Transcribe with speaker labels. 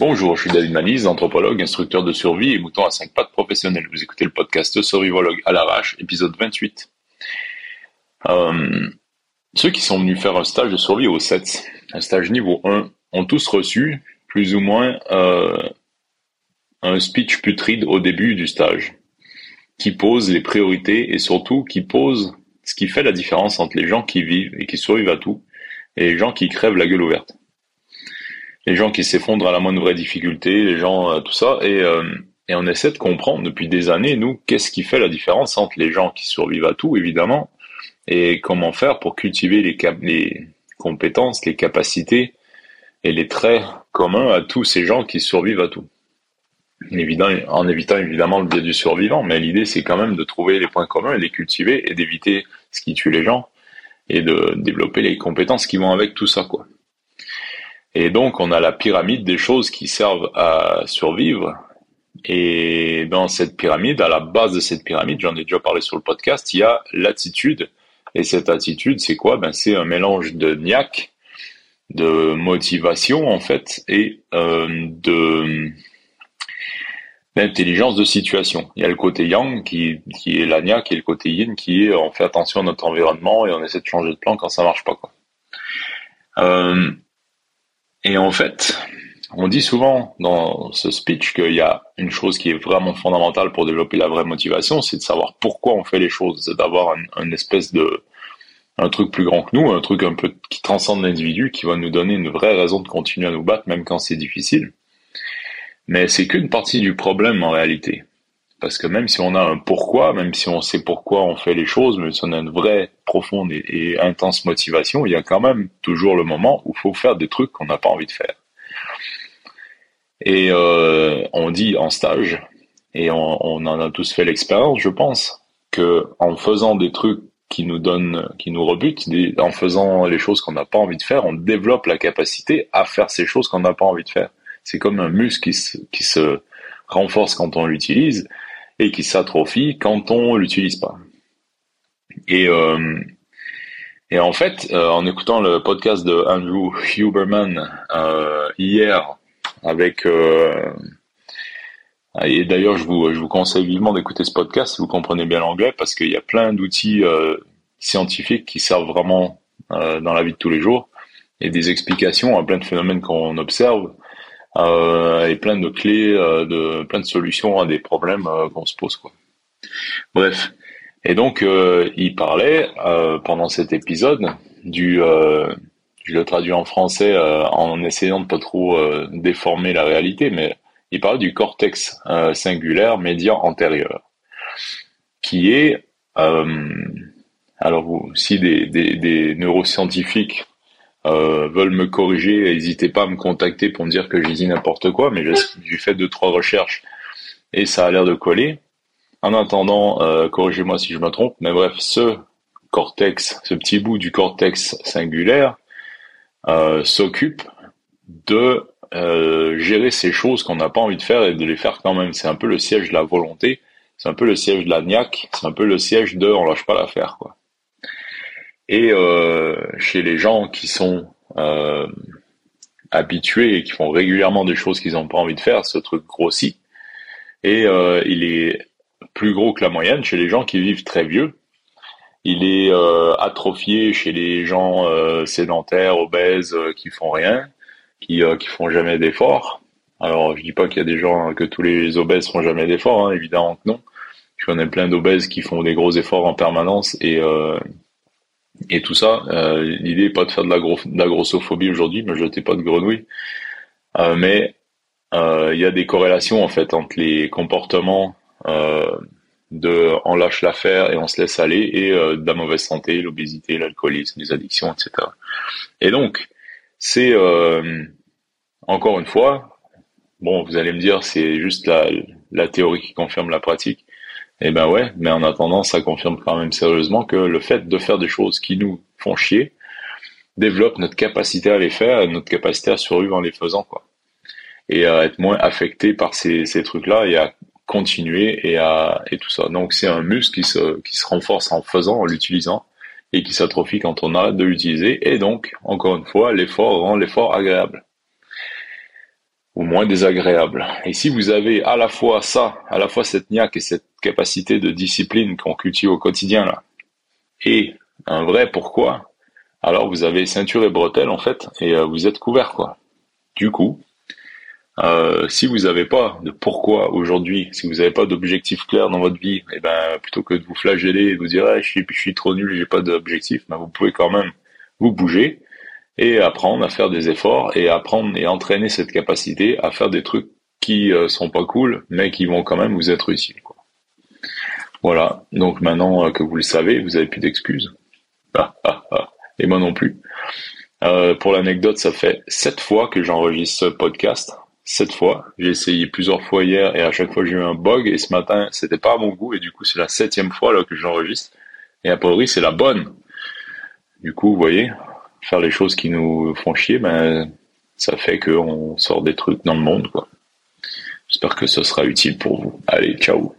Speaker 1: Bonjour, je suis David Manise, anthropologue, instructeur de survie et mouton à 5 pattes professionnel. Vous écoutez le podcast Survivologue à l'arrache, épisode 28. Euh, ceux qui sont venus faire un stage de survie au 7, un stage niveau 1, ont tous reçu plus ou moins euh, un speech putride au début du stage, qui pose les priorités et surtout qui pose ce qui fait la différence entre les gens qui vivent et qui survivent à tout et les gens qui crèvent la gueule ouverte les gens qui s'effondrent à la moindre vraie difficulté, les gens, euh, tout ça, et, euh, et on essaie de comprendre depuis des années, nous, qu'est-ce qui fait la différence entre les gens qui survivent à tout, évidemment, et comment faire pour cultiver les, les compétences, les capacités et les traits communs à tous ces gens qui survivent à tout. En évitant évidemment le biais du survivant, mais l'idée c'est quand même de trouver les points communs et les cultiver et d'éviter ce qui tue les gens et de développer les compétences qui vont avec tout ça, quoi. Et donc, on a la pyramide des choses qui servent à survivre. Et dans cette pyramide, à la base de cette pyramide, j'en ai déjà parlé sur le podcast, il y a l'attitude. Et cette attitude, c'est quoi? Ben, c'est un mélange de niaque, de motivation en fait, et euh, de d'intelligence de situation. Il y a le côté yang qui, qui est la et le côté yin qui est on fait attention à notre environnement et on essaie de changer de plan quand ça marche pas quoi. Euh, et en fait, on dit souvent dans ce speech qu'il y a une chose qui est vraiment fondamentale pour développer la vraie motivation, c'est de savoir pourquoi on fait les choses, c'est d'avoir un, espèce de un truc plus grand que nous, un truc un peu qui transcende l'individu, qui va nous donner une vraie raison de continuer à nous battre, même quand c'est difficile. Mais c'est qu'une partie du problème en réalité. Parce que même si on a un pourquoi, même si on sait pourquoi on fait les choses, même si on a une vraie, profonde et, intense motivation, il y a quand même toujours le moment où il faut faire des trucs qu'on n'a pas envie de faire. Et euh, on dit en stage, et on, en a tous fait l'expérience, je pense, que en faisant des trucs qui nous donnent, qui nous rebutent, en faisant les choses qu'on n'a pas envie de faire, on développe la capacité à faire ces choses qu'on n'a pas envie de faire. C'est comme un muscle qui se renforce quand on l'utilise et qui s'atrophie quand on l'utilise pas. Et euh, et en fait, euh, en écoutant le podcast de Andrew Huberman euh, hier, avec euh, et d'ailleurs je vous je vous conseille vivement d'écouter ce podcast si vous comprenez bien l'anglais parce qu'il y a plein d'outils euh, scientifiques qui servent vraiment euh, dans la vie de tous les jours et des explications à plein de phénomènes qu'on observe et plein de clés, euh, de plein de solutions à des problèmes euh, qu'on se pose quoi. Bref. Et donc il parlait pendant cet épisode du je le traduis en français en essayant de pas trop déformer la réalité, mais il parle du cortex singulaire médian antérieur, qui est alors si des neuroscientifiques euh, veulent me corriger, n'hésitez pas à me contacter pour me dire que j'ai dit n'importe quoi, mais j'ai fait deux trois recherches et ça a l'air de coller. En attendant, euh, corrigez-moi si je me trompe, mais bref, ce cortex, ce petit bout du cortex singulaire, euh, s'occupe de gérer ces choses qu'on n'a pas envie de faire et de les faire quand même. C'est un peu le siège de la volonté, c'est un peu le siège de la niaque, c'est un peu le siège de on lâche pas l'affaire quoi. Et euh, chez les gens qui sont euh, habitués et qui font régulièrement des choses qu'ils n'ont pas envie de faire, ce truc grossit. Et euh, il est plus gros que la moyenne chez les gens qui vivent très vieux. Il est atrophié chez les gens sédentaires, obèses, qui font rien, qui qui font jamais d'efforts. Alors je dis pas qu'il y a des gens que tous les obèses font jamais d'efforts, hein, évidemment que non. Je connais plein d'obèses qui font des gros efforts en permanence et et tout ça, euh, l'idée n'est pas de faire de la, grossophobie aujourd'hui, ne jetez pas de grenouilles, euh, mais euh, il y a des corrélations en fait entre les comportements de on lâche l'affaire et on se laisse aller et de la mauvaise santé, l'obésité, l'alcoolisme, les addictions, etc. Et donc c'est encore une fois, bon vous allez me dire c'est juste la, la théorie qui confirme la pratique, eh ben ouais, mais en attendant, ça confirme quand même sérieusement que le fait de faire des choses qui nous font chier développe notre capacité à les faire, notre capacité à survivre en les faisant, quoi. Et à être moins affecté par ces, trucs-là et à continuer et à et tout ça. Donc c'est un muscle qui se qui se renforce en faisant, en l'utilisant et qui s'atrophie quand on arrête de l'utiliser. Et donc, encore une fois, l'effort rend l'effort agréable. Ou moins désagréable. Et si vous avez à la fois ça, à la fois cette niaque et cette capacité de discipline qu'on cultive au quotidien là, et un vrai pourquoi, alors vous avez ceinture et bretelles en fait, et euh, vous êtes couvert quoi. Du coup, euh, si vous n'avez pas de pourquoi aujourd'hui, si vous n'avez pas d'objectif clair dans votre vie, et eh ben plutôt que de vous flageller et de vous dire ah, je suis je suis trop nul, j'ai pas d'objectif, ben, vous pouvez quand même vous bouger et apprendre à faire des efforts et apprendre et entraîner cette capacité à faire des trucs qui euh, sont pas cool, mais qui vont quand même vous être utiles. Quoi. Voilà. Donc maintenant euh, que vous le savez, vous avez plus d'excuses. Et moi non plus. Euh, pour l'anecdote, ça fait sept fois que j'enregistre ce podcast. Sept fois. J'ai essayé plusieurs fois hier et à chaque fois j'ai eu un bug. Et ce matin, c'était pas à mon goût et du coup c'est la septième fois là que j'enregistre. Et a priori c'est la bonne. Du coup, vous voyez, faire les choses qui nous font chier, ben ça fait qu'on sort des trucs dans le monde quoi. J'espère que ce sera utile pour vous. Allez, ciao